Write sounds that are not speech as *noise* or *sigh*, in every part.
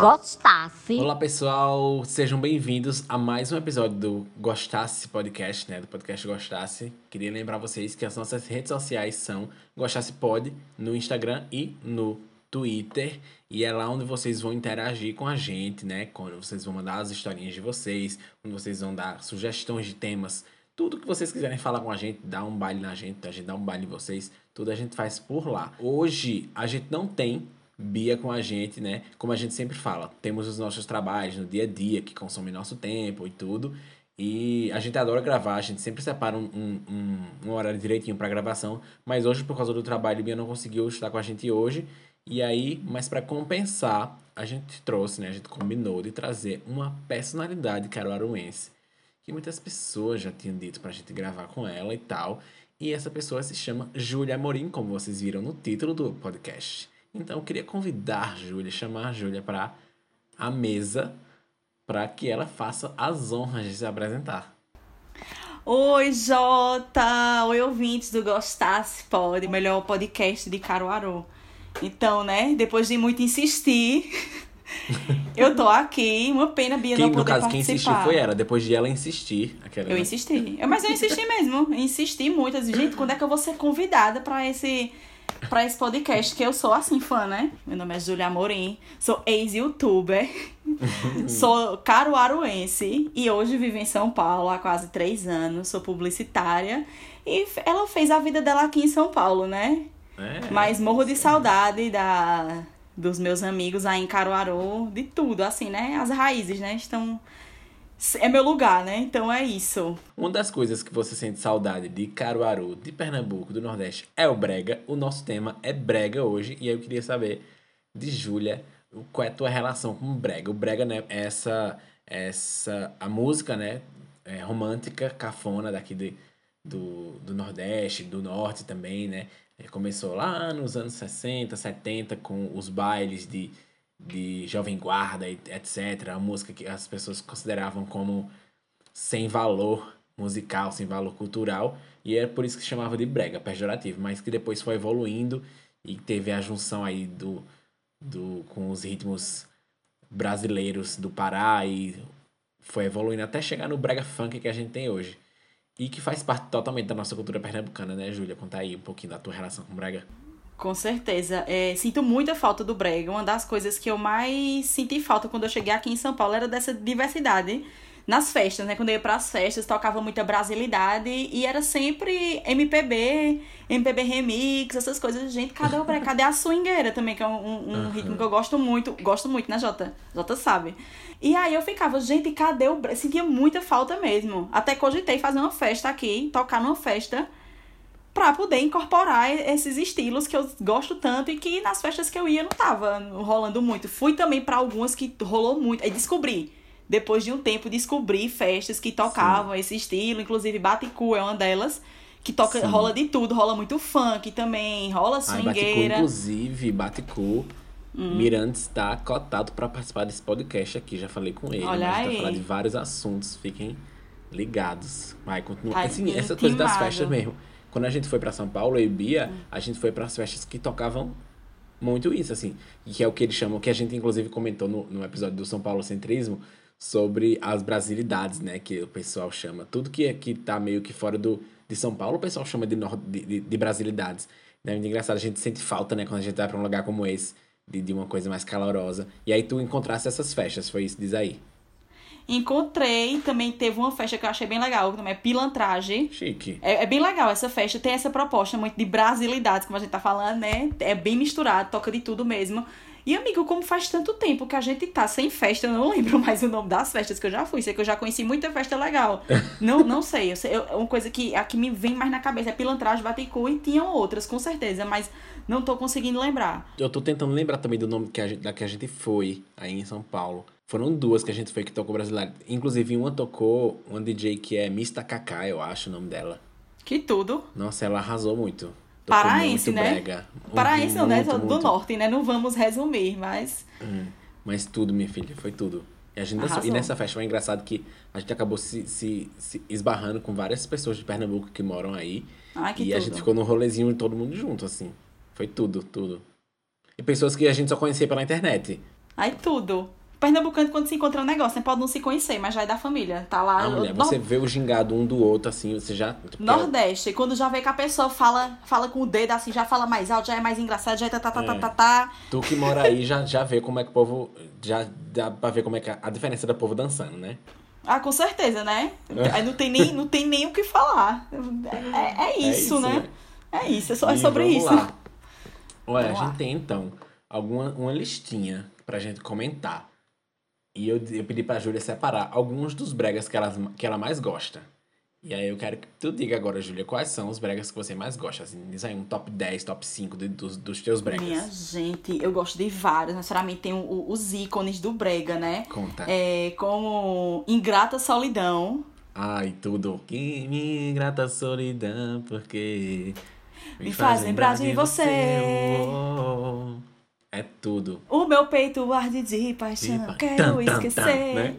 gostasse. Olá, pessoal, sejam bem-vindos a mais um episódio do Gostasse Podcast, né? Do podcast Gostasse. Queria lembrar vocês que as nossas redes sociais são Gostasse Pod no Instagram e no Twitter. E é lá onde vocês vão interagir com a gente, né? Quando vocês vão mandar as historinhas de vocês, quando vocês vão dar sugestões de temas. Tudo que vocês quiserem falar com a gente, dar um baile na gente, a gente dá um baile em vocês, tudo a gente faz por lá. Hoje a gente não tem Bia com a gente, né? Como a gente sempre fala, temos os nossos trabalhos no dia a dia que consomem nosso tempo e tudo. E a gente adora gravar, a gente sempre separa um, um, um, um horário direitinho para gravação. Mas hoje, por causa do trabalho, Bia não conseguiu estar com a gente hoje. E aí, mas para compensar, a gente trouxe, né? A gente combinou de trazer uma personalidade caruaruense que muitas pessoas já tinham dito pra gente gravar com ela e tal. E essa pessoa se chama Júlia Amorim, como vocês viram no título do podcast. Então eu queria convidar Júlia, chamar a Júlia para a mesa para que ela faça as honras de se apresentar. Oi, Jota! Oi, ouvintes do Gostasse Pode, melhor podcast de Caruaru. Então, né, depois de muito insistir, *laughs* eu tô aqui. Uma pena Bia Quem, não no poder caso, quem participar. insistiu foi ela, depois de ela insistir. Aquela, Eu né? insisti. Eu- Mas eu insisti mesmo. Insisti muito. Disse, Gente, quando é que eu vou ser convidada pra esse, pra esse podcast? Que eu sou, assim, fã, né? Meu nome é Julia Amorim. Sou ex-youtuber. *laughs* sou caruaruense. E hoje vivo em São Paulo há quase três anos. Sou publicitária. E ela fez a vida dela aqui em São Paulo, né? É, Mas morro de saudade da, dos meus amigos aí em Caruaru, de tudo, assim, né? As raízes, né? Estão. É meu lugar, né? Então é isso. Uma das coisas que você sente saudade de Caruaru, de Pernambuco, do Nordeste, é o brega. O nosso tema é brega hoje. E eu queria saber de Júlia, qual é a tua relação com o brega. O brega, né, é essa, essa a música, né, é, romântica, cafona daqui de, do, do Nordeste, do Norte também, né. Começou lá nos anos 60, 70, com os bailes de, de Jovem Guarda, etc. A música que as pessoas consideravam como sem valor musical, sem valor cultural, e é por isso que se chamava de brega, pejorativo, mas que depois foi evoluindo e teve a junção aí do, do com os ritmos brasileiros do Pará e foi evoluindo até chegar no brega funk que a gente tem hoje. E que faz parte totalmente da nossa cultura pernambucana, né, Júlia? Conta aí um pouquinho da tua relação com brega. Com certeza. É, sinto muita falta do brega. Uma das coisas que eu mais senti falta quando eu cheguei aqui em São Paulo era dessa diversidade nas festas, né? Quando eu ia pras festas, tocava muita brasilidade e era sempre MPB, MPB remix, essas coisas. Gente, cadê o brega? Cadê a swingueira também, que é um, um- um Aham. ritmo que eu gosto muito. Gosto muito, né, Jota? Jota sabe. E aí eu ficava, gente, cadê o brega? Sentia muita falta mesmo. Até cogitei fazer uma festa aqui, tocar numa festa pra poder incorporar esses estilos que eu gosto tanto e que nas festas que eu ia não tava rolando muito. Fui também pra algumas que rolou muito. Aí descobri. Depois de um tempo, descobri festas que tocavam esse estilo, inclusive Baticu é uma delas, que toca, Sim. rola de tudo, rola muito funk também, rola Aí, Baticu, swingueira. inclusive, Baticu, Hum. Mirantes está cotado para participar desse podcast aqui. Já falei com ele. Olha mas a gente vai falar de vários assuntos. Fiquem ligados. Vai, continua. Ai, assim, essa coisa das festas mesmo. Quando a gente foi para São Paulo, e Bia, a gente foi para as festas que tocavam muito isso, assim. Que é o que eles chamam, que a gente inclusive comentou no, no episódio do São Paulo Centrismo, sobre as brasilidades, né? Que o pessoal chama. Tudo que, que tá meio que fora do, de São Paulo, o pessoal chama de, nor- de, de, de brasilidades. É muito engraçado, a gente sente falta, né? Quando a gente vai pra um lugar como esse, de, de uma coisa mais calorosa. E aí tu encontrasse essas festas, foi isso, diz aí. Encontrei, também teve uma festa que eu achei bem legal, que também é Pilantragem. Chique. É, é bem legal essa festa, tem essa proposta muito de brasilidades, como a gente tá falando, né? É bem misturado, toca de tudo mesmo. E, amigo, como faz tanto tempo que a gente tá sem festa, eu não lembro *laughs* mais o nome das festas que eu já fui. Sei que eu já conheci muita festa legal. *laughs* não, não sei, eu sei eu- uma coisa que a que me vem mais na cabeça é Pilantragem, Baticu e tinham outras, com certeza, mas não tô conseguindo lembrar. Eu tô tentando lembrar também do nome que a gente, da que a gente foi aí em São Paulo. Foram duas que a gente foi que tocou brasileiro. Inclusive, uma tocou uma DJ que é Mista Kaká, eu acho o nome dela. Que tudo. Nossa, ela arrasou muito. Tocou Paraense, muito né? brega. Paraense não, né? Muito, Do muito. norte, né? Não vamos resumir, mas. Hum, Mas tudo, minha filha, foi tudo. E, a gente dançou. E nessa festa foi engraçado que a gente acabou se, se, se esbarrando com várias pessoas de Pernambuco que moram aí. Ai, que e tudo. a gente ficou num rolezinho todo mundo junto, assim. Foi tudo, tudo. E pessoas que a gente só conhecia pela internet. Aí tudo. Pernambucano, quando se encontra um negócio, né? Pode não se conhecer, mas já é da família. Tá lá. Ah, mulher, no- você vê o gingado um do outro, assim, você já. Nordeste, quando já vê que a pessoa fala, fala com o dedo assim, já fala mais alto, já é mais engraçado, já é tá, tá, tá, tá, É. tá, tá. Tu que mora aí já, já vê como é que o povo. Já dá pra ver como é que a, a diferença do povo dançando, né? Ah, com certeza, né? Aí não tem nem, não tem nem o que falar. É, é- é isso, né? É isso, é, só, é sobre isso. Lá. Olha, Vamos a lá. gente tem então alguma uma listinha pra gente comentar. E eu, eu pedi pra Júlia separar alguns dos bregas que ela, que ela mais gosta. E aí eu quero que tu diga agora, Júlia, quais são os bregas que você mais gosta. Assim, diz aí um top 10, top 5 de- dos, dos teus bregas. Minha gente, eu gosto de vários. Necessariamente tem o- os ícones do Brega, né? Conta. É, como Ingrata Solidão. Ai, tudo. Que me ingrata solidão, porque. Me faz lembrar de você. oh, oh. É tudo. O meu peito arde de paixão, De pa- quero Tan, esquecer. tan, né?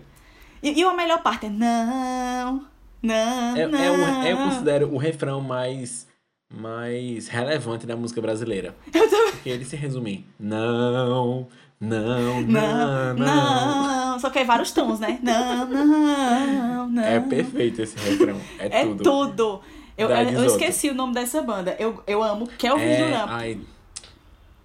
e, e a melhor parte é não, não, É, não. é um- eu considero o refrão mais, mais relevante da música brasileira. *laughs* Porque ele se resume em não, não, não, Não, não. Só que é vários tons, né? Não, não, não. É perfeito esse refrão. É, É tudo. tudo. Eu, eu, eu esqueci o nome dessa banda. Eu, eu amo Kelvin É, Duran.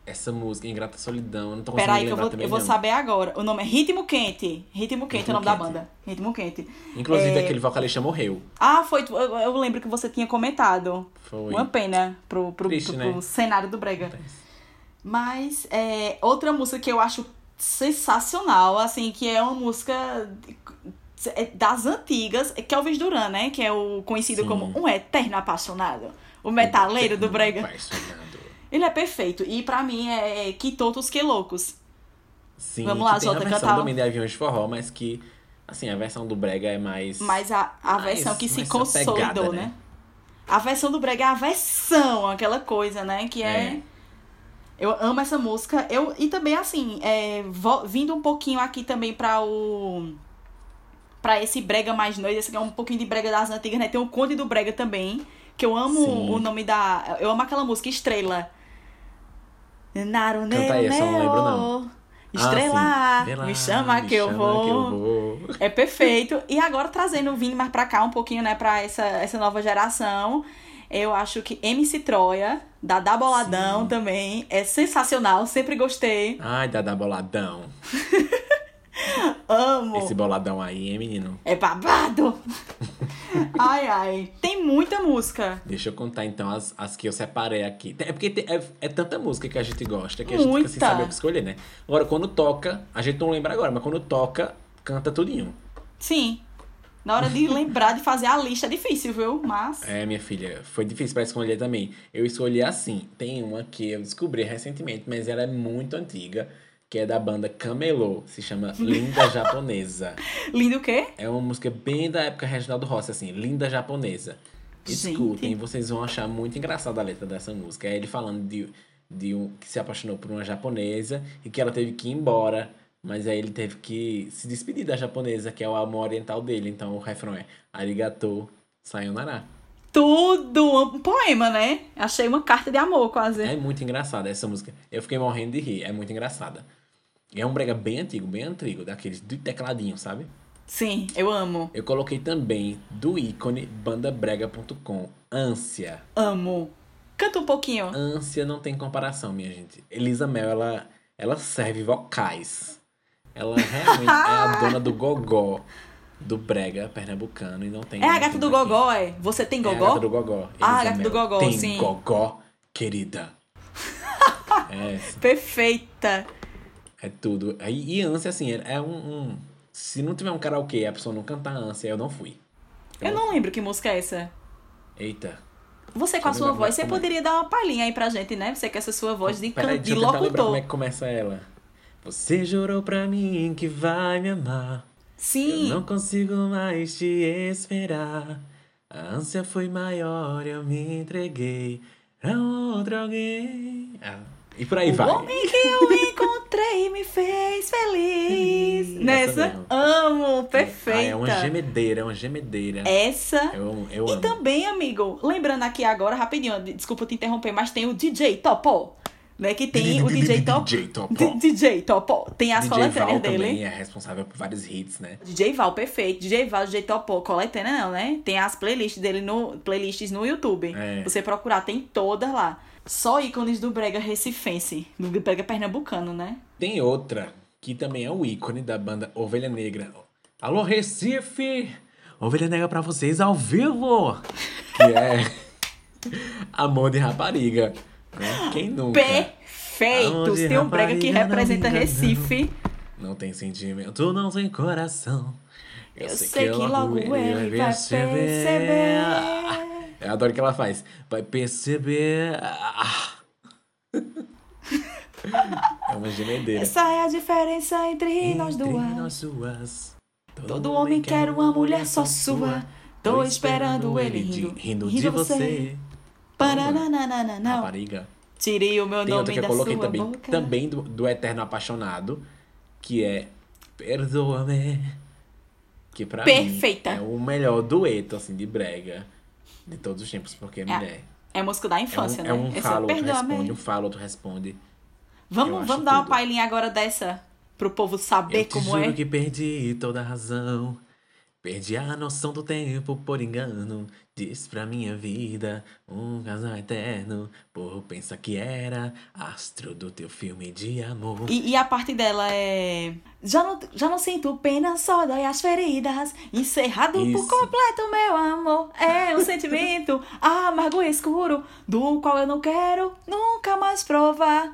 Essa música, Ingrata Solidão, eu não tô conseguindo Peraí que eu lembrar vou, também eu vou não. saber agora. O nome é Ritmo Quente. Ritmo Quente é o Ritmo nome da Quente. banda. Ritmo Quente. Inclusive, É, aquele vocalista morreu. Ah, foi. Eu, eu lembro que você tinha comentado. Foi. Uma pena pro, pro, Triste, pro- né? pro cenário do Brega. Mas é, outra música que eu acho sensacional, assim, que é uma música é das antigas, é Kelvis Duran, né? Que é o conhecido Sim. como um eterno apaixonado. O metaleiro do Brega. Apaixonado. Ele é perfeito. E pra mim é Que Totos Que Loucos. Sim, Vamos lá, que tem Jota, a versão cantar. também de Aviões de Forró, mas que, assim, a versão do Brega é mais... Mas a, a Mais- versão que se consolidou, apegada, né? né? A versão do Brega é a versão, aquela coisa, né? Que é. É. Eu amo essa música. Eu, e também, assim, é, vo- vindo um pouquinho aqui também pra o. Pra esse Brega mais noite, esse aqui é um pouquinho de Brega das antigas, né? Tem o Conde do Brega também. Que eu amo Sim. o nome da. Eu amo aquela música, Estrela. Naru Canta aí, eu não lembro, não. Estrela, Ah, sim. me chama, me que, eu chama vou. que eu vou. É perfeito. E agora trazendo vindo mais pra cá um pouquinho, né, pra essa, essa nova geração. Eu acho que MC Troia, da Da Boladão também, é sensacional. Sempre gostei. Ai, Dada Boladão. *laughs* Amo. Esse boladão aí, hein, menino? É babado. *laughs* ai, ai. Tem muita música. Deixa eu contar então as, as que eu separei aqui. É porque tem- é, é tanta música que a gente gosta que a gente fica sem saber o que escolher, né? Agora, quando toca, a gente não lembra agora, mas quando toca, canta tudinho. Sim. Na hora de lembrar de fazer a lista é difícil, viu? Mas. É, minha filha, foi difícil pra escolher também. Eu escolhi assim. Tem uma que eu descobri recentemente, mas ela é muito antiga, que é da banda Camelô, se chama Linda *laughs* Japonesa. Lindo o quê? É uma música bem da época Reginaldo Rossi, assim, Linda Japonesa. Escutem, Gente. vocês vão achar muito engraçada a letra dessa música. É ele falando de, de um que se apaixonou por uma japonesa e que ela teve que ir embora, mas aí ele teve que se despedir da japonesa, que é o amor oriental dele. Então o refrão é Arigato Sayonara. Tudo! Um poema, né? Achei uma carta de amor, quase. É muito engraçada essa música. Eu fiquei morrendo de rir, é muito engraçada. É um brega bem antigo, bem antigo, daqueles de tecladinho, sabe? Sim, eu amo. Eu coloquei também do ícone bandabrega.com, Ânsia. Amo. Canta um pouquinho. Ânsia não tem comparação, minha gente. Elisa Mel, ela, ela serve vocais. Ela realmente é a *laughs* dona do gogó do brega pernambucano e não tem... É a gata do gogó, é? Você tem É a gogó? gata do gogó. Ah, a gata do gogó, tem sim. gogó, querida. *laughs* é. Perfeita. É tudo. E, e ânsia, assim, é é um, um- Se não tiver um karaokê e a pessoa não cantar ânsia, eu não fui. Eu não lembro que música é essa. Eita. Você com a eu sua lembrar voz, você como é. poderia dar uma palhinha aí pra gente, né? Você com essa sua voz de, Peraí, can... de eu lembrar como locutor. é que começa ela. Você jurou pra mim que vai me amar. Sim. Eu não consigo mais te esperar. A ânsia foi maior, eu me entreguei pra outro alguém. Ah, e por aí O vai. homem que eu encontrei me fez feliz. Essa Nessa, mesmo. amo, Ah, perfeita. é uma gemedeira, é uma gemedeira. Essa. Eu, eu E amo. também, amigo, lembrando aqui agora, rapidinho, desculpa te interromper, mas tem o DJ Topó. Né? Que tem o DJ Top. DJ Topó. DJ Topó. Tem as DJ coletâneas Val dele. também é responsável por vários hits, né? DJ Val, perfeito. DJ Val, DJ Topó, coletânea não, né? Tem as playlists dele no playlists no YouTube. É. Você procurar, tem todas lá. Só ícones do brega recifense, do brega pernambucano, né? Tem outra que também é um ícone da banda Ovelha Negra. Alô, Recife! Ovelha Negra pra vocês ao vivo! Que é Amor de Rapariga. Né? Quem nunca? Perfeito! Aonde Se tem um brega que não representa. Recife. Não tem sentimento, não tem coração. Eu sei que logo ele vai perceber. Eu adoro o que ela faz. Vai perceber. É uma gemedeira. Essa é a diferença entre, nós Entre duas. nós duas. Todo homem quer uma mulher só sua. Tô esperando ele rindo, rindo rindo de você. você. Rapariga. Tirei o meu Tem outra nome que eu da coloquei sua também, boca. também do, do Eterno Apaixonado, que é Perdoa-me. Que pra Perfeita. mim é o melhor dueto, assim, de brega de todos os tempos, porque mulher. É música da É um, infância, é né? um fala, outro responde, um fala, outro responde. eu Vamos, vamos dar uma tudo. palhinha agora dessa pro povo saber Eu te como juro é. que perdi toda a razão. Perdi a noção do tempo por engano. Diz pra minha vida um casal eterno. Por pensar que era astro do teu filme de amor. E, e a parte dela é. Já não, já não sinto pena, só dói as feridas. Encerrado por Isso. completo, meu amor. É um sentimento *laughs* amargo e escuro, do qual eu não quero nunca mais provar.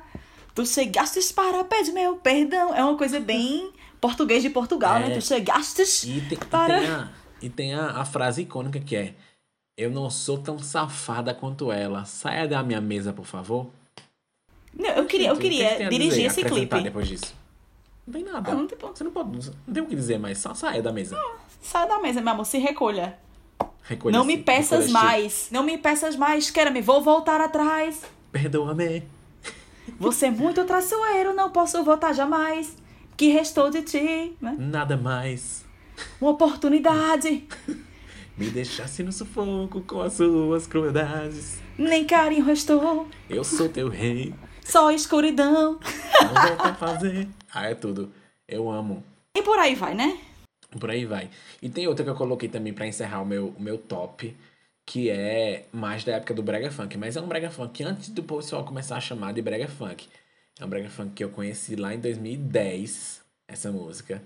Tu chegastes para pedir meu perdão. É uma coisa bem português de Portugal, É. né? Tu chegastes E tem, e para. tem, a, e tem a, a frase icônica que é: Eu não sou tão safada quanto ela. Saia da minha mesa, por favor. Não, eu queria, eu que- que queria a dirigir esse clipe. depois disso? Não tem nada. Ah, não tem ponto. Você não pode. Não tem o que dizer mais. Só saia da mesa. Sai da mesa, meu amor, se recolha. Recolha-se, não me peças mais. Não me peças mais. Queira-me, vou voltar atrás. Perdoa-me. Você é muito traiçoeiro, não posso voltar jamais. Que restou de ti, né? Nada mais. Uma oportunidade. *laughs* Me deixasse no sufoco com as suas crueldades. Nem carinho restou. Eu sou teu rei. Só escuridão. Não volta a fazer. Ah, é tudo. Eu amo. E por aí vai, né? Por aí vai. E tem outra que eu coloquei também pra encerrar o meu, o meu top, que é mais da época do Brega Funk. Mas é um Brega Funk antes do pessoal começar a chamar de Brega Funk. É um Brega Funk que eu conheci lá em 2010, essa música.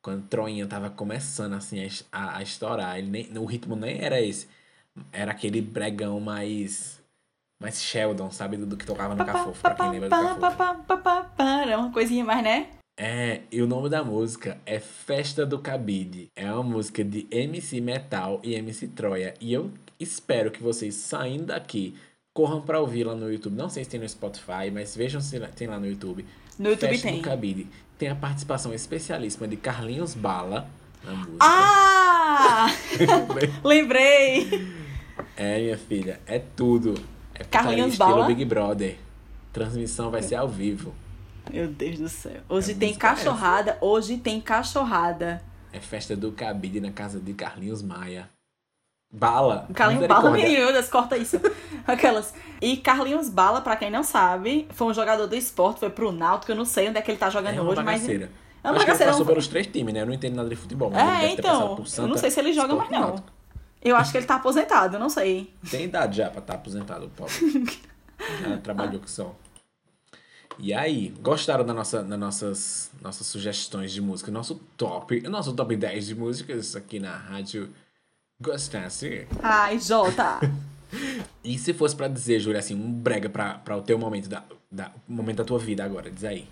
Quando Troinha tava começando assim a, a, a estourar. Ele nem, o ritmo nem era esse. Era aquele bregão mais. Mais Sheldon, sabe? Do, do que tocava no Cafofo, pra quem lembra do Cafofo. É uma coisinha mais, né? É, e o nome da música é Festa do Cabide. É uma música de MC Metal e MC Troia. E eu espero que vocês saindo daqui corram pra ouvir lá no YouTube. Não sei se tem no Spotify, mas vejam se tem lá no YouTube. No YouTube Festa tem. do Cabide. Tem a participação especialíssima de Carlinhos Bala na música. Ah! *laughs* Lembrei! É, minha filha, é tudo. É Carlinhos putaria estilo Bala? Big Brother. Transmissão vai ser ao vivo. Meu Deus do céu. Hoje É tem essa. cachorrada. Hoje tem cachorrada. É festa do cabide na casa de Carlinhos Maia. Bala. Carlinhos Bala, meu Deus, corta isso. *laughs* Aquelas. E Carlinhos Bala, pra quem não sabe, foi um jogador do esporte, foi pro Náutico, eu não sei onde é que ele tá jogando É uma hoje, mas. bagaceira. É uma Acho que ele bagaceira, passou um- pelos três times, né? Eu não entendo nada de futebol. Mas É, então. por Eu Santa, não sei se ele joga mais não. Náutico. Eu acho que ele tá aposentado, eu não sei. *laughs* Tem idade já pra estar aposentado, o pobre. *laughs* já trabalhou com som. E aí, gostaram da nossa, das nossas, nossas sugestões de música? Nosso top, nosso top 10 de músicas aqui na rádio Gostasse? Ai, Jota. *laughs* E se fosse pra dizer, Júlia, assim, um brega pra, pra o teu momento da, da, momento da tua vida agora, diz aí.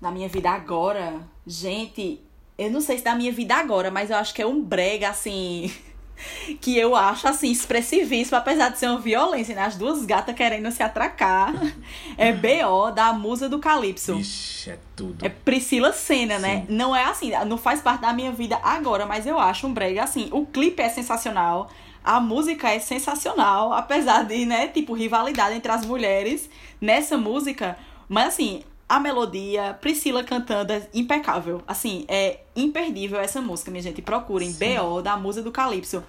da minha vida agora, gente, eu não sei se da minha vida agora, mas eu acho que é um brega, assim, *laughs* que eu acho, assim, expressivíssimo, apesar de ser uma violência, né? As duas gatas querendo se atracar. É B.O. da Musa do Calypso. Ixi, é tudo. É Priscila Senna, né? Sim. Não é assim, não faz parte da minha vida agora, mas eu acho um brega assim. O clipe é sensacional, a música é sensacional, apesar de, né, tipo, rivalidade entre as mulheres nessa música. Mas assim, a melodia, Priscila cantando é impecável. Assim, é imperdível essa música, minha gente. Procurem Sim. B.O. da Musa do Calypso.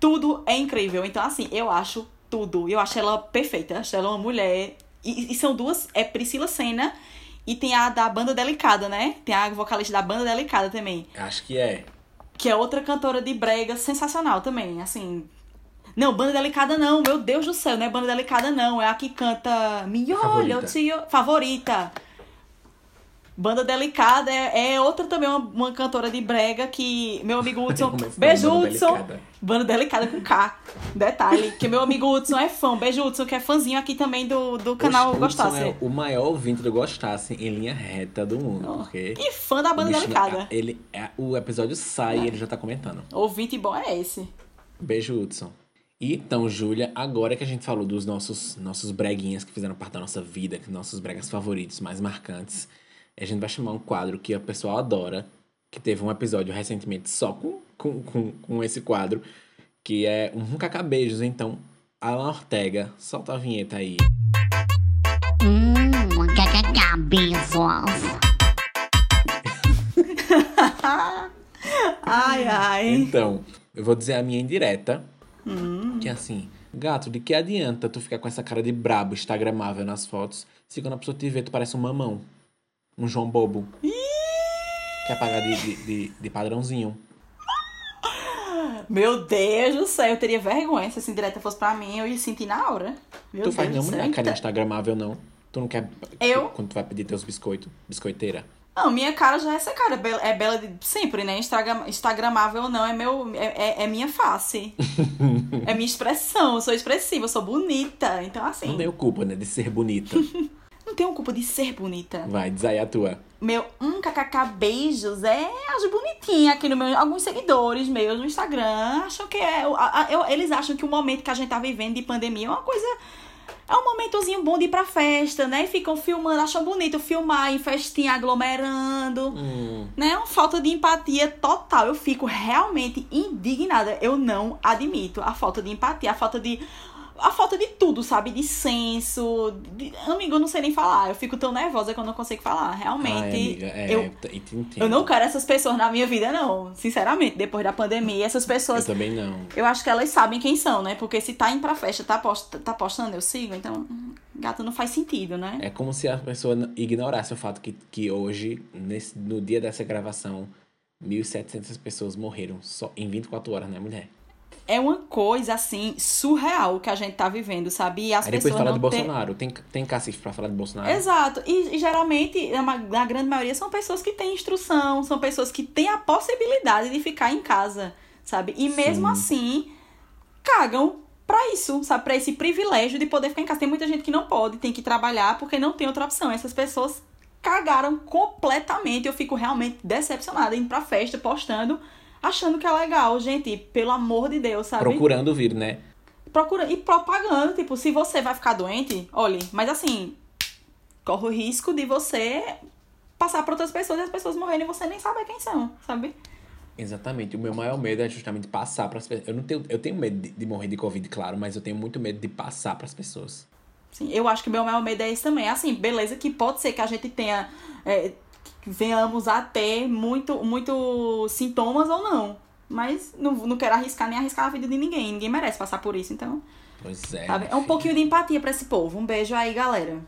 Tudo é incrível. Então, assim, eu acho tudo. Eu acho ela perfeita. Acho ela uma mulher E, e são duas, é Priscila Senna e tem a da Banda Delicada, né? Tem a vocalista da Banda Delicada também. Acho que é. Que é outra cantora de brega sensacional também, assim. Não, Banda Delicada não, meu Deus do céu, não é Banda Delicada não, é a que canta Me olha, te... Favorita. Banda Delicada é, é outra também, uma, uma, cantora de brega que meu amigo *laughs* Hudson. beijo, Hudson! Delicada. Banda Delicada com K. Detalhe, que meu amigo Hudson é fã. Beijo, Hudson, que é fãzinho aqui também do, do canal Oxe, Gostasse. é o maior ouvinte do Gostasse em linha reta do mundo. Oh. Porque e fã da Banda Delicada. Ele, é, o episódio sai e ele já tá comentando. Ouvinte bom é esse. Beijo, Hudson. Então, Júlia, agora que a gente falou dos nossos, nossos breguinhas que fizeram parte da nossa vida, nossos bregas favoritos, mais marcantes a gente vai chamar um quadro que a pessoa adora, que teve um episódio recentemente só com, com, com, com esse quadro, que é um cacabeijos. Então, Alan Ortega, solta a vinheta aí. Hum, cacabeijos. *laughs* ai, ai. Então, eu vou dizer a minha indireta, hum. que é assim... Gato, de que adianta tu ficar com essa cara de brabo, instagramável nas fotos, se quando a pessoa te vê, tu parece um mamão? Um João Bobo. Quer pagar de, de, de, de padrãozinho. Meu Deus do céu, eu teria vergonha se essa indireta fosse pra mim, eu ia sentir na hora. Meu tu Deus faz nenhuma mulher cara instagramável, não? Tu não quer. Eu? Quando tu vai pedir teus biscoitos, biscoiteira. Não, minha cara já é essa cara. É bela de sempre, né? Instagram, Instagramável não, é meu. É, é, é minha face. *laughs* é minha expressão. Eu sou expressiva, eu sou bonita. Então, assim. Não tenho culpa, né? De ser bonita. *laughs* não tenho culpa de ser bonita. Vai, diz aí a tua. Meu, um kkk beijos é as bonitinhas aqui no meu. Alguns seguidores meus no Instagram acham que é. Eu, eles acham que o momento que a gente tá vivendo de pandemia é uma coisa. É um momentozinho bom de ir pra festa, né? E ficam filmando, acham bonito filmar em festinha aglomerando. Hum. Né? Uma falta de empatia total. Eu fico realmente indignada. Eu não admito a falta de empatia, a falta de a falta de tudo, sabe? De senso. De... Amigo, eu não sei nem falar. Eu fico tão nervosa que eu não consigo falar. Realmente. Ai, amiga, é, eu, eu não quero essas pessoas na minha vida, não. Sinceramente, depois da pandemia, essas pessoas. Eu também não. Eu acho que elas sabem quem são, né? Porque se tá indo pra festa, tá, post, tá postando, eu sigo. Então, gato, não faz sentido, né? É como se a pessoa ignorasse o fato que, que hoje, nesse, no dia dessa gravação, 1.700 pessoas morreram só em 24 horas, né, mulher? É uma coisa assim surreal que a gente tá vivendo, sabe? E as Aí depois pessoas fala de Bolsonaro, tem, tem cacife pra falar de Bolsonaro. Exato. E, e geralmente, na, na, grande maioria, são pessoas que têm instrução, são pessoas que têm a possibilidade de ficar em casa, sabe? E mesmo Sim. assim, cagam para isso, sabe? Pra esse privilégio de poder ficar em casa. Tem muita gente que não pode, tem que trabalhar porque não tem outra opção. Essas pessoas cagaram completamente. Eu fico realmente decepcionada indo pra festa, postando achando que é legal, gente, pelo amor de Deus, sabe? Procurando vir, né? Procura e propagando, tipo, se você vai ficar doente, olhe, mas assim, corre o risco de você passar para outras pessoas e as pessoas morrerem e você nem sabe quem são, sabe? Exatamente. O meu maior medo é justamente passar para as pessoas. Eu não tenho, eu tenho medo de, de, morrer de covid, claro, mas eu tenho muito medo de passar para as pessoas. Sim, eu acho que o meu maior medo é isso também. Assim, beleza que pode ser que a gente tenha é, venhamos a ter muito, muito sintomas ou não. Mas não, não quero arriscar nem arriscar a vida de ninguém. Ninguém merece passar por isso, então. Pois é. Sabe? É um pouquinho de empatia para esse povo. Um beijo aí, galera.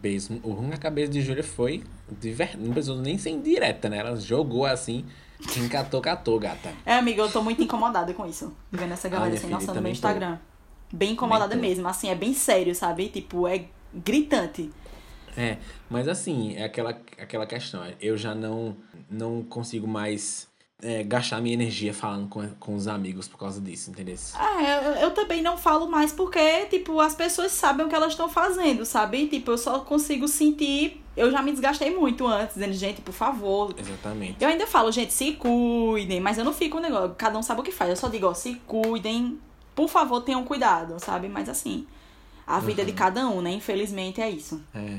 Beijo. O ruim na cabeça de Júlia foi. De ver... Não precisou nem ser indireta, né? Ela jogou assim. Quem catou, catou, gata. É, amiga, eu tô muito incomodada com isso. Vendo essa galera assim, nossa, no meu Instagram. Tô. Bem incomodada mesmo. Assim, é bem sério, sabe? Tipo, é gritante. É, mas assim, é aquela, aquela questão. Eu já não, não consigo mais é, gastar minha energia falando com, com os amigos por causa disso, entendeu? É, eu, eu também não falo mais porque, tipo, as pessoas sabem o que elas estão fazendo, sabe? Tipo, eu só consigo sentir. Eu já me desgastei muito antes, dizendo, gente, por favor. Exatamente. Eu ainda falo, gente, se cuidem, mas eu não fico um negócio, cada um sabe o que faz. Eu só digo, ó, se cuidem, por favor, tenham cuidado, sabe? Mas assim, a vida uhum. de cada um, né? Infelizmente é isso. É.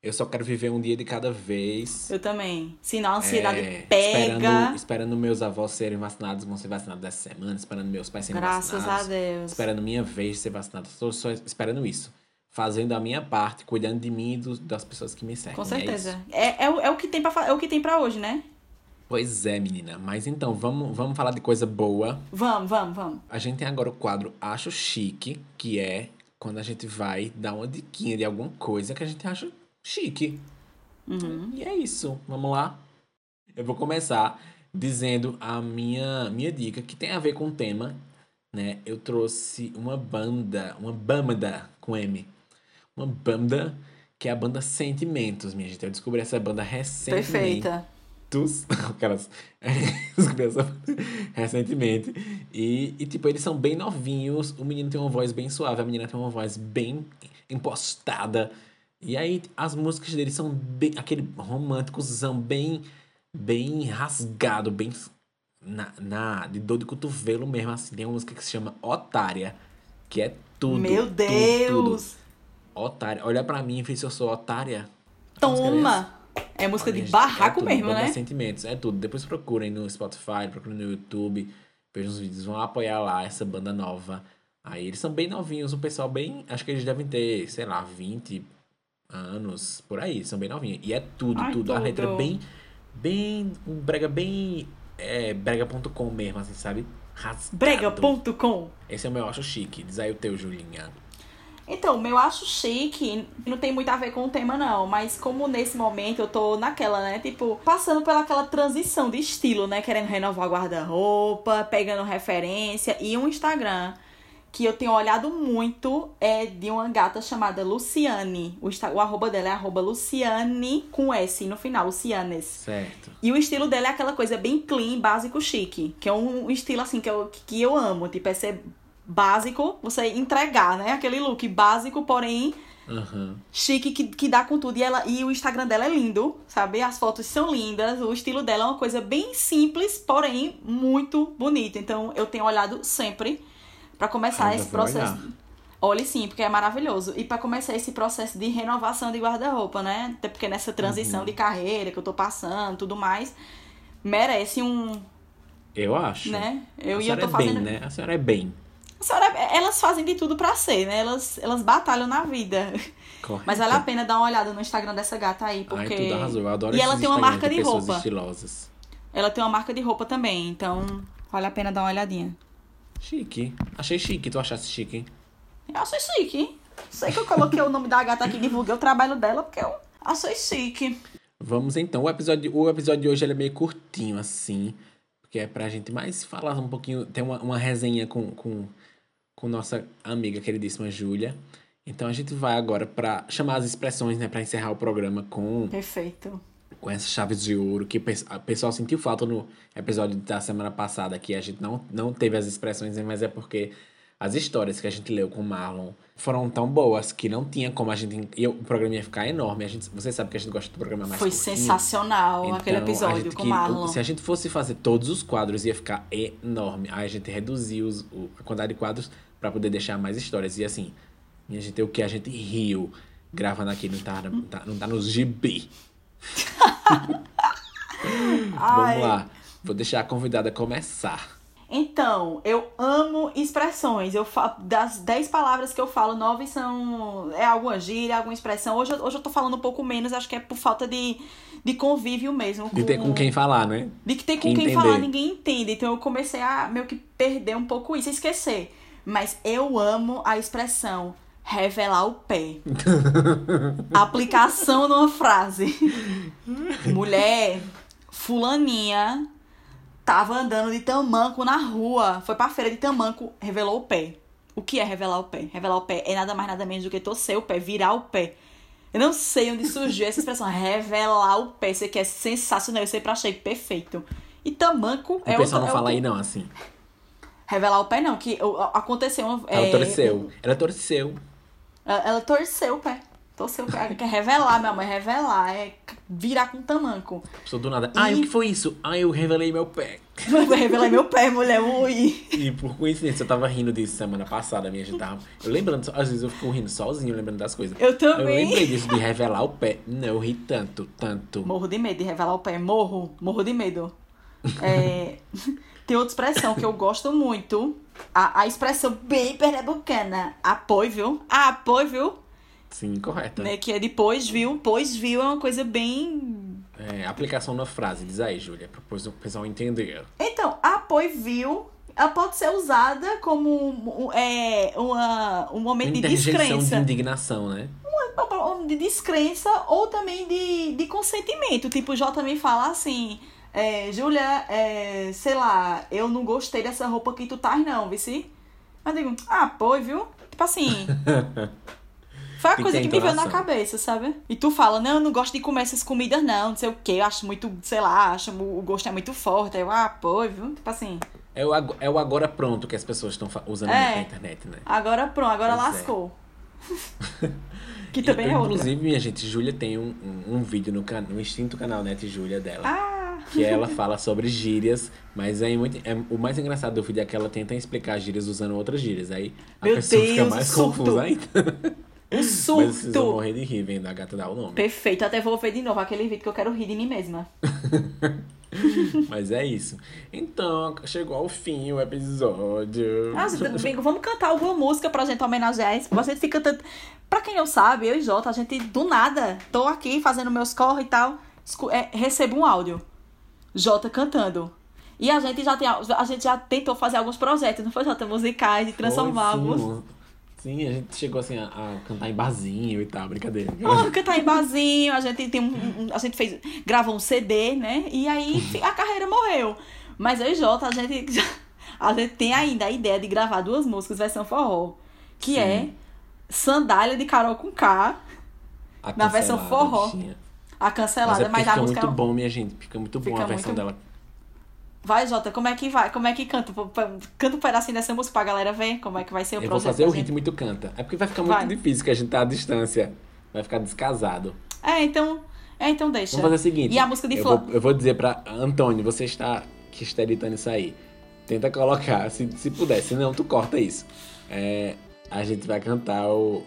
Eu só quero viver um dia de cada vez. Eu também. Senão a ansiedade é, pega. Esperando, esperando meus avós serem vacinados, vão ser vacinados dessa semana. Esperando meus pais serem Graças vacinados. Graças a Deus. Esperando minha vez de ser vacinado. Estou só esperando isso. Fazendo a minha parte, cuidando de mim e do, das pessoas que me servem. Com é certeza. É, é, é, o, é, o que tem pra, é o que tem pra hoje, né? Pois é, menina. Mas então, vamos, vamos falar de coisa boa. Vamos, vamos, vamos. A gente tem agora o quadro Acho Chique, que é quando a gente vai dar uma diquinha de alguma coisa que a gente acha chique. Uhum. E é isso. Vamos lá? Eu vou começar dizendo a minha, minha dica, que tem a ver com o tema, né? Eu trouxe uma banda, uma banda com M. Uma banda que é a banda Sentimentos, minha gente. Eu descobri essa banda recentemente. Perfeita. *laughs* Aquelas. *laughs* descobri essa banda recentemente. E, e, tipo, eles são bem novinhos. O menino tem uma voz bem suave, a menina tem uma voz bem impostada. E aí, as músicas deles são bem. aquele românticozão bem. bem rasgado, bem. Na, na, de dor de cotovelo mesmo, assim. Tem uma música que se chama Otária, que é tudo. Meu tudo, Deus! tudo. Otária. Olha pra mim e vê se eu sou otária. Toma! É música Olha, de barraco é tudo, mesmo, né? Sentimentos, é tudo. Depois procurem no Spotify, procurem no YouTube, vejam os vídeos, vão apoiar lá essa banda nova. Aí eles são bem novinhos, um pessoal bem. Acho que eles devem ter, sei lá, 20 anos, por aí, são bem novinhos. E é tudo, Ai, tudo. A letra tudo. bem. Bem. Um brega bem. É, brega.com mesmo, assim, sabe? Rasgado. Brega.com. Esse é o meu acho chique. Diz aí o teu, Julinha. Então, o meu acho chique não tem muito a ver com o tema, não. Mas como nesse momento eu tô naquela, né? Tipo, passando pelaquela transição de estilo, né? Querendo renovar o guarda-roupa, pegando referência. E um Instagram que eu tenho olhado muito é de uma gata chamada Luciane. O, o arroba dela é arroba Luciane com S no final, Lucianes. Certo. E o estilo dela é aquela coisa bem clean, básico, chique. Que é um estilo assim que eu, que eu amo. Tipo, é ser básico, você entregar, né? Aquele look básico, porém Aham. chique, que, que dá com tudo. E, ela, e o Instagram dela é lindo, sabe? As fotos são lindas. O estilo dela é uma coisa bem simples, porém muito bonita. Então eu tenho olhado sempre pra começar esse processo. olhar. Olhe sim, porque é maravilhoso. E pra começar esse processo de renovação de guarda-roupa, né? Até porque nessa transição Uhum. de carreira que eu tô passando, tudo mais, merece um, Eu acho. né? Eu a e eu tô é fazendo. bem, né? A senhora é bem. A senhora, elas fazem de tudo pra ser, né? Elas, elas batalham na vida. Correto. Mas vale a pena dar uma olhada no Instagram dessa gata aí, porque. Ai, tudo arrasou. Eu adoro E ela tem uma marca de pessoas roupa. estilosas. Ela tem uma marca de roupa também, então vale a pena dar uma olhadinha. Chique. Achei chique. Tu achaste chique, hein? Eu achei chique, hein? Sei que eu coloquei o nome da gata aqui e divulguei o trabalho dela, porque eu achei chique. Vamos então. O episódio, o episódio de hoje é meio curtinho, assim. Porque é pra gente mais falar um pouquinho. Tem uma, uma resenha com, com, com nossa amiga queridíssima Júlia. Então a gente vai agora pra chamar as expressões, né? Pra encerrar o programa com, Perfeito. Com essas chaves de ouro. Que o pe- o pessoal sentiu falta no episódio da semana passada. Que a gente não, não teve as expressões, mas é porque as histórias que a gente leu com o Marlon foram tão boas que não tinha como a gente. E o programa ia ficar enorme. A gente, você sabe que a gente gosta do programa mais Foi curtinho. sensacional aquele Então, a episódio gente com o Marlon. Se a gente fosse fazer todos os quadros, ia ficar enorme. Aí a gente reduziu os- o- a quantidade de quadros pra poder deixar mais histórias. E assim, minha gente, o que a gente riu gravando aqui não tá, não tá, não tá nos gibi. *laughs* Vamos lá. Vou deixar a convidada começar. Então, eu amo expressões. Eu fa... Das 10 palavras que eu falo, 9 são. É alguma gíria, alguma expressão. Hoje, eu- hoje eu tô falando um pouco menos, acho que é por falta de, de convívio mesmo. De ter com quem falar, né? De que ter com quem quem, falar, ninguém entende. Então eu comecei a meio que perder um pouco isso, esquecer. Mas eu amo a expressão revelar o pé. *laughs* Aplicação numa frase. *laughs* Mulher, fulaninha tava andando de tamanco na rua, foi pra feira de tamanco, revelou o pé. O que é revelar o pé? Revelar o pé é nada mais nada menos do que torcer o pé, virar o pé. Eu não sei onde surgiu essa expressão, revelar o pé. Isso aqui é sensacional, eu sempre achei perfeito. E tamanco O é pessoal o, não é o- fala aí, não, assim. Revelar o pé não, que o- aconteceu. Ela é, torceu. Ela torceu. Ela, torceu o pé. Torceu o pé. *laughs* Quer revelar, minha mãe, revelar. É virar com tamanco. Pessoa do nada. Ai, E- o que foi isso? Ai, eu revelei meu pé. *laughs* Eu revelei meu pé, mulher, ui. E por coincidência, eu tava rindo disso semana passada, minha gente tava. Eu lembrando, às vezes eu fico rindo sozinho, lembrando das coisas. Eu Eu também. lembrei disso de *laughs* revelar o pé. Não, eu ri tanto, tanto. Morro de medo de revelar o pé. Morro, morro de medo. É, Tem outra expressão que eu gosto muito. A, a expressão bem pernambucana. Apoio, viu? Apoio, viu? Sim, correto. Né? Que é depois, viu? Pois, viu? É uma coisa bem... É, aplicação na frase, diz aí, Júlia, pra o pessoal entender. Então, apoio, viu? ela pode ser usada como é, uma, um momento de Interjeição de descrença. indignação, né? de descrença ou também de, de consentimento. Tipo, o J me fala assim, é, Júlia, é, sei lá, eu não gostei dessa roupa que tu tá, não, vici? Eu digo, ah, pô, viu? Tipo assim. *laughs* Foi a Tem coisa que que me veio na cabeça, sabe? E tu fala, não, eu não gosto de comer essas comidas, não, não sei o quê, eu acho muito, sei lá, acho o gosto é muito forte. Aí eu, ah, pô, viu? Tipo assim, É o, é o agora pronto que as pessoas estão usando É. na internet, né? agora pronto, agora Pois é. lascou. *laughs* que E, também é outra. Inclusive, minha gente, Júlia tem um, um, um vídeo no, can- no extinto canal Net Júlia dela. Ah, Que ela fala sobre gírias, mas é muito. É, o mais engraçado do vídeo é que ela tenta explicar gírias usando outras gírias. Aí a Meu pessoa fica Deus, mais surto. confusa ainda. um Mas vocês vão surto. morrer de rir vendo a gata dar o nome. Perfeito, até vou ver de novo aquele vídeo que eu quero rir de mim mesma. *laughs* Mas é isso. Então, chegou ao fim o episódio. Ah, amigo, vamos cantar alguma música pra gente homenagear gente fica tanto. Pra quem não sabe, eu e Jota, a gente do nada, tô aqui fazendo meus corre e tal, é, recebo um áudio. Jota cantando. E a gente já tem, a gente já tentou fazer alguns projetos, não foi Jota? Musicais, de transformar Foi, alguns. sim. Sim, a gente chegou assim a, a cantar em barzinho e tal, brincadeira. Oh, cantar em barzinho, a gente tem um, um- a gente fez, gravou um CD, né? E aí a carreira morreu. Mas eu e Jota, a gente, já- a gente tem ainda a ideia de gravar duas músicas versão forró, que Sim. é Sandália de Carol com K, A na versão forró. bichinha. A Mas, cancelada, é mas, a fica música muito bom, minha gente. Fica muito bom Fica a versão muito- dela. Vai, Jota, como é que vai? Como é que canta? Canta um pedacinho dessa música pra galera ver como é que vai ser o Eu vou fazer o ritmo e tu canta. É porque vai ficar muito Vai. difícil que a gente tá à distância. Vai ficar descasado. É, então, é, então deixa. Vamos fazer o seguinte. E a música de eu Flor. vou, eu vou dizer pra Antônio, você está que está editando isso aí. Tenta colocar, se, se puder. Se não, tu corta isso. É, a gente vai cantar o,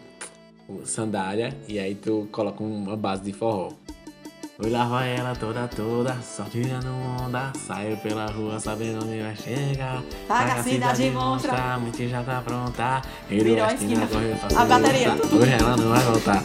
o Sandália e aí tu coloca uma base de forró. Eu lava ela toda, toda, só tirando onda. Saio pela rua sabendo onde vai chegar. Sagacidade monstra. a mente já tá pronta. Virou Virou a a esquina, correu, faço A bateria. Hoje ela não vai voltar.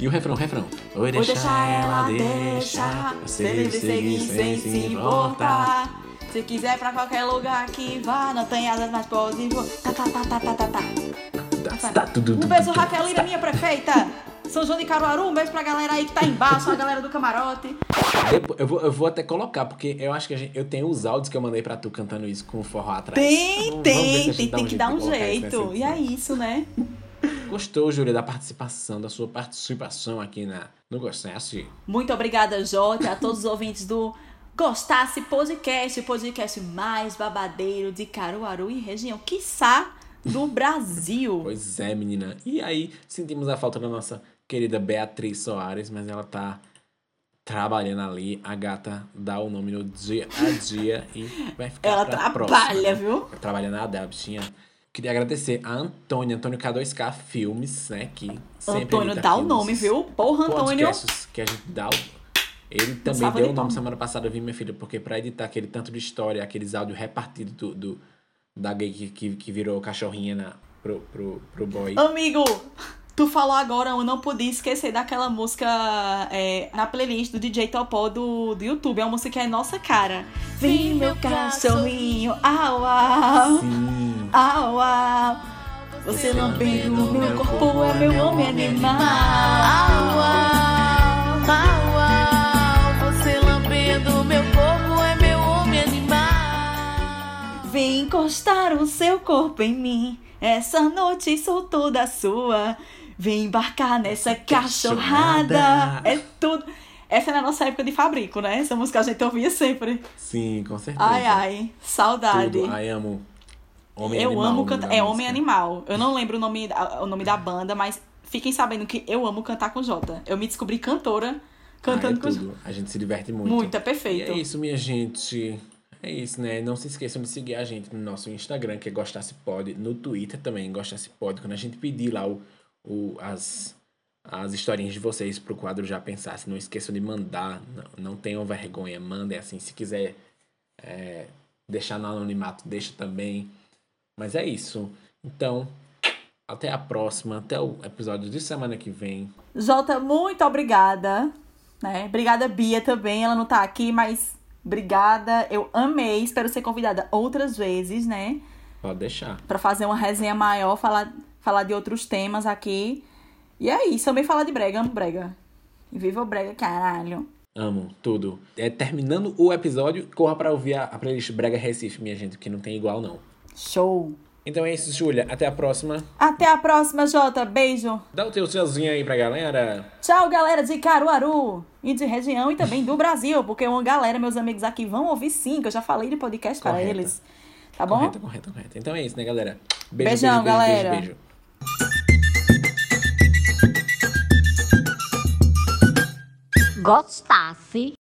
E o refrão, o refrão. Oi, Vou deixa, deixar ela, deixa. deixa. Ser livre, seguir sem se importar. Se quiser pra qualquer lugar que vá, não tem asas, mas pode voar. Tá, tá, tá, tá, tá, tá, tá. Tá, tá, tudo, Um beijo. Raquelina, minha prefeita. São João de Caruaru, um beijo pra galera aí que tá embaixo, a galera do camarote. Depois- eu, vou, eu vou até colocar, porque eu acho que gente, eu tenho os áudios que eu mandei pra tu cantando isso com o forró atrás. Tem, Vamos- vamos tem, tem, tem que dar um jeito. E é isso, né? Gostou, Júlia, da participação, da sua participação aqui na, no Gostasse? Muito obrigada, Jota, a todos os ouvintes do Gostasse Podcast, o podcast mais babadeiro de Caruaru e região, quiçá do Brasil. Pois é, menina. E aí, sentimos a falta da nossa querida Beatriz Soares, mas ela tá trabalhando ali. A gata dá o nome no dia a dia e vai ficar Ela trabalha, próxima, né? viu? Tá trabalhando na dela, bichinha. Queria agradecer a Antônia, Antônio K2K Filmes, né? Que sempre Antônio dá o nome, viu? Porra, Antônio. que a gente dá o... Ele também deu de o nome semana passada, eu vi minha filha, porque pra editar aquele tanto de história, aqueles áudios repartidos do, do- da gay que, que, que virou cachorrinha na, pro, pro, pro boy. Amigo, tu falou agora, eu não podia esquecer daquela música é, na playlist do DJ Topó do, do YouTube. É uma música que é nossa cara. Vem, meu cachorrinho, au, au, Sim. au, au. Você lambendo o meu corpo é meu homem animal. Au, au, você lambendo meu corpo é meu homem animal. Vem encostar o seu corpo em mim. Essa noite sou toda sua. Vem embarcar nessa cachorrada. cachorrada. É tudo. Essa é na nossa época de fabrico, né? Essa música a gente ouvia sempre. Sim, com certeza. Ai, ai, saudade. Tudo. Ai, amo. Homem eu animal, amo cantar. É música. Homem Animal. Eu não lembro o nome, o nome da banda, mas fiquem sabendo que eu amo cantar com Jota. Eu me descobri cantora cantando Ai, é com Jota. A gente se diverte muito. Muito, é E perfeito. é isso, minha gente. É isso, né? Não se esqueçam de seguir a gente no nosso Instagram, que é Gostasse Pod. No Twitter também, Gostasse Pod. Quando a gente pedir lá o, o, as, as historinhas de vocês pro quadro Já Pensasse, não esqueçam de mandar. Não, não tenham vergonha, mandem assim. Se quiser é, deixar no anonimato, deixa também. Mas é isso. Então, até a próxima. Até o episódio de semana que vem. Jota, muito obrigada. Né? Obrigada, Bia, também. Ela não tá aqui, mas Obrigada, eu amei. Espero ser convidada outras vezes, né? Pode deixar. Pra fazer uma resenha maior, falar, falar de outros temas aqui. E é isso, também falar de brega, amo brega. E viva o brega, caralho. Amo tudo. É, terminando o episódio, corra pra ouvir a, a playlist Brega Recife, minha gente, que não tem igual não. Show. Então é isso, Júlia. Até a próxima. Até a próxima, Jota. Beijo. Dá o teu tchauzinho aí pra galera. Tchau, galera de Caruaru e de região e também do Brasil, porque uma galera, meus amigos aqui, vão ouvir sim, que eu já falei de podcast para Correta. eles. Tá bom? Correto, correto, correto. Então é isso, né, galera? Beijo, Beijão, beijo, beijo, galera. beijo, beijo. Gostasse